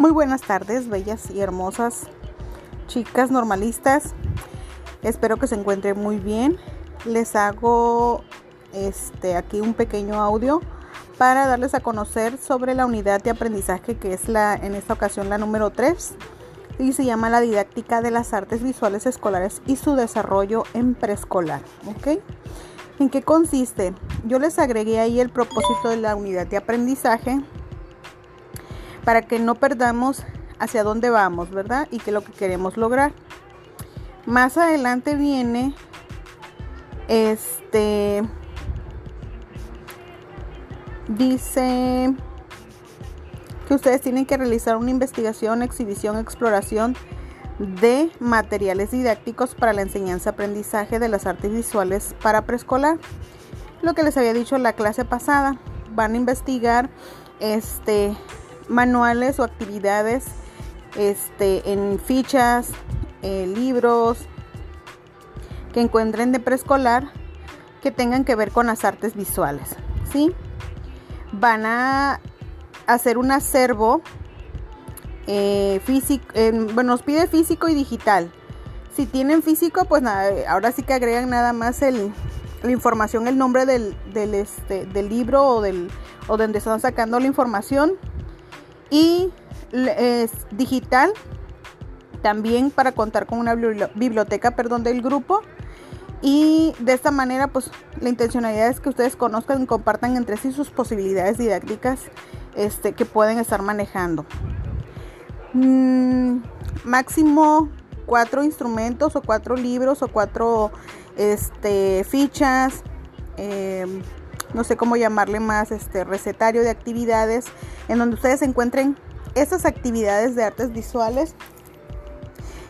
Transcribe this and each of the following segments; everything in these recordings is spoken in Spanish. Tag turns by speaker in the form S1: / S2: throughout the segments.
S1: Muy buenas tardes, bellas y hermosas chicas normalistas. Espero que se encuentren muy bien. Les hago este aquí un pequeño audio para darles a conocer sobre la unidad de aprendizaje que es la en esta ocasión la número 3 y se llama la didáctica de las artes visuales escolares y su desarrollo en preescolar, ¿ok? ¿En qué consiste? Yo les agregué ahí el propósito de la unidad de aprendizaje para que no perdamos hacia dónde vamos, ¿verdad? Y qué es lo que queremos lograr. Más adelante viene este dice que ustedes tienen que realizar una investigación, exhibición, exploración de materiales didácticos para la enseñanza-aprendizaje de las artes visuales para preescolar. Lo que les había dicho en la clase pasada, van a investigar este, manuales o actividades este, en fichas, eh, libros que encuentren de preescolar que tengan que ver con las artes visuales. ¿sí? Van a hacer un acervo eh, físico, bueno, nos pide físico y digital. Si tienen físico, pues nada, ahora sí que agregan nada más el, la información, el nombre del, del, este, del libro o, del, o donde están sacando la información. Y es digital, también para contar con una biblioteca perdón, del grupo. Y de esta manera, pues la intencionalidad es que ustedes conozcan y compartan entre sí sus posibilidades didácticas este, que pueden estar manejando. Mm, máximo cuatro instrumentos o cuatro libros o cuatro este, fichas, em, no sé cómo llamarle más, este recetario de actividades en donde ustedes encuentren esas actividades de artes visuales,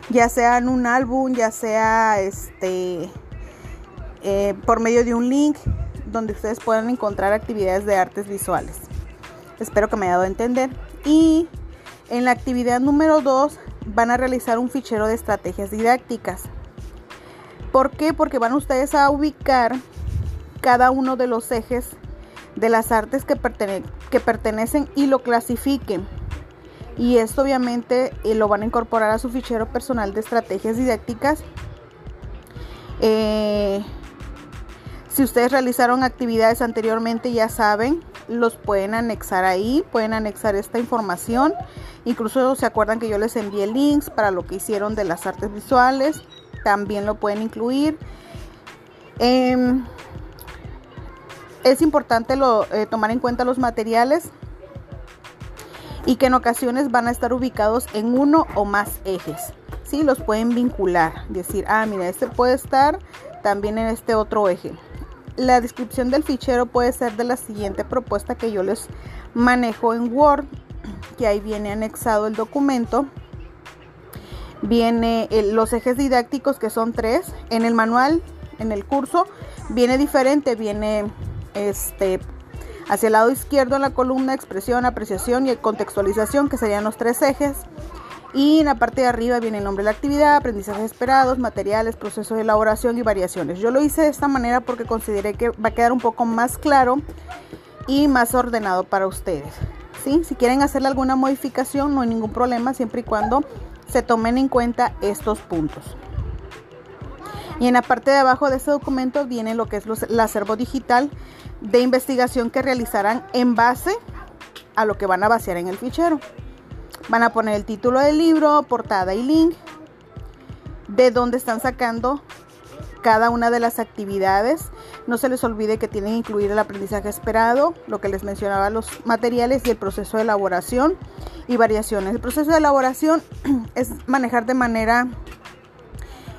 S1: ya sea en un álbum, ya sea este eh, por medio de un link donde ustedes puedan encontrar actividades de artes visuales. Espero que me haya dado a entender. Y en la actividad número 2 van a realizar un fichero de estrategias didácticas. ¿Por qué? Porque van ustedes a ubicar cada uno de los ejes de las artes que, que pertenecen y lo clasifiquen. Y esto obviamente eh, lo van a incorporar a su fichero personal de estrategias didácticas. Eh, si ustedes realizaron actividades anteriormente, ya saben, los pueden anexar ahí, pueden anexar esta información. Incluso se acuerdan que yo les envié links para lo que hicieron de las artes visuales, también lo pueden incluir. Em, es importante eh, tomar en cuenta los materiales y que en ocasiones van a estar ubicados en uno o más ejes. ¿sí? Los pueden vincular, decir, ah, mira, este puede estar también en este otro eje la descripción del fichero puede ser de la siguiente propuesta que yo les manejo en Word, que ahí viene anexado el documento. Viene los ejes didácticos que son tres. En el manual, en el curso, viene diferente, viene este hacia el lado izquierdo en la columna expresión, apreciación y contextualización, que serían los tres ejes. Y en la parte de arriba viene el nombre de la actividad, aprendizajes esperados, materiales, procesos de elaboración y variaciones. Yo lo hice de esta manera porque consideré que va a quedar un poco más claro y más ordenado para ustedes. ¿sí? Si quieren hacerle alguna modificación, no hay ningún problema, siempre y cuando se tomen en cuenta estos puntos. Y en la parte de abajo de este documento viene lo que es el acervo digital de investigación que realizarán en base a lo que van a vaciar en el fichero. Van a poner el título del libro, portada y link, de dónde están sacando cada una de las actividades. No se les olvide que tienen que incluir el aprendizaje esperado, lo que les mencionaba, los materiales y el proceso de elaboración y variaciones. El proceso de elaboración es manejar de manera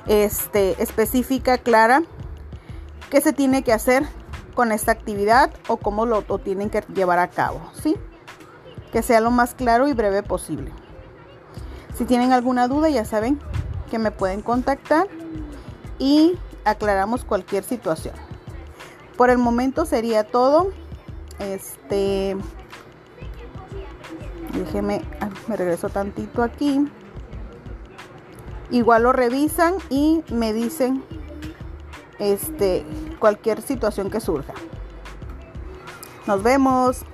S1: este, específica, clara, qué se tiene que hacer con esta actividad o cómo lo, tienen que llevar a cabo. ¿sí? que sea lo más claro y breve posible. Si tienen alguna duda ya saben que me pueden contactar y aclaramos cualquier situación. Por el momento sería todo. Este déjeme, ah, me regreso tantito aquí. Igual lo revisan y me dicen este cualquier situación que surja. Nos vemos.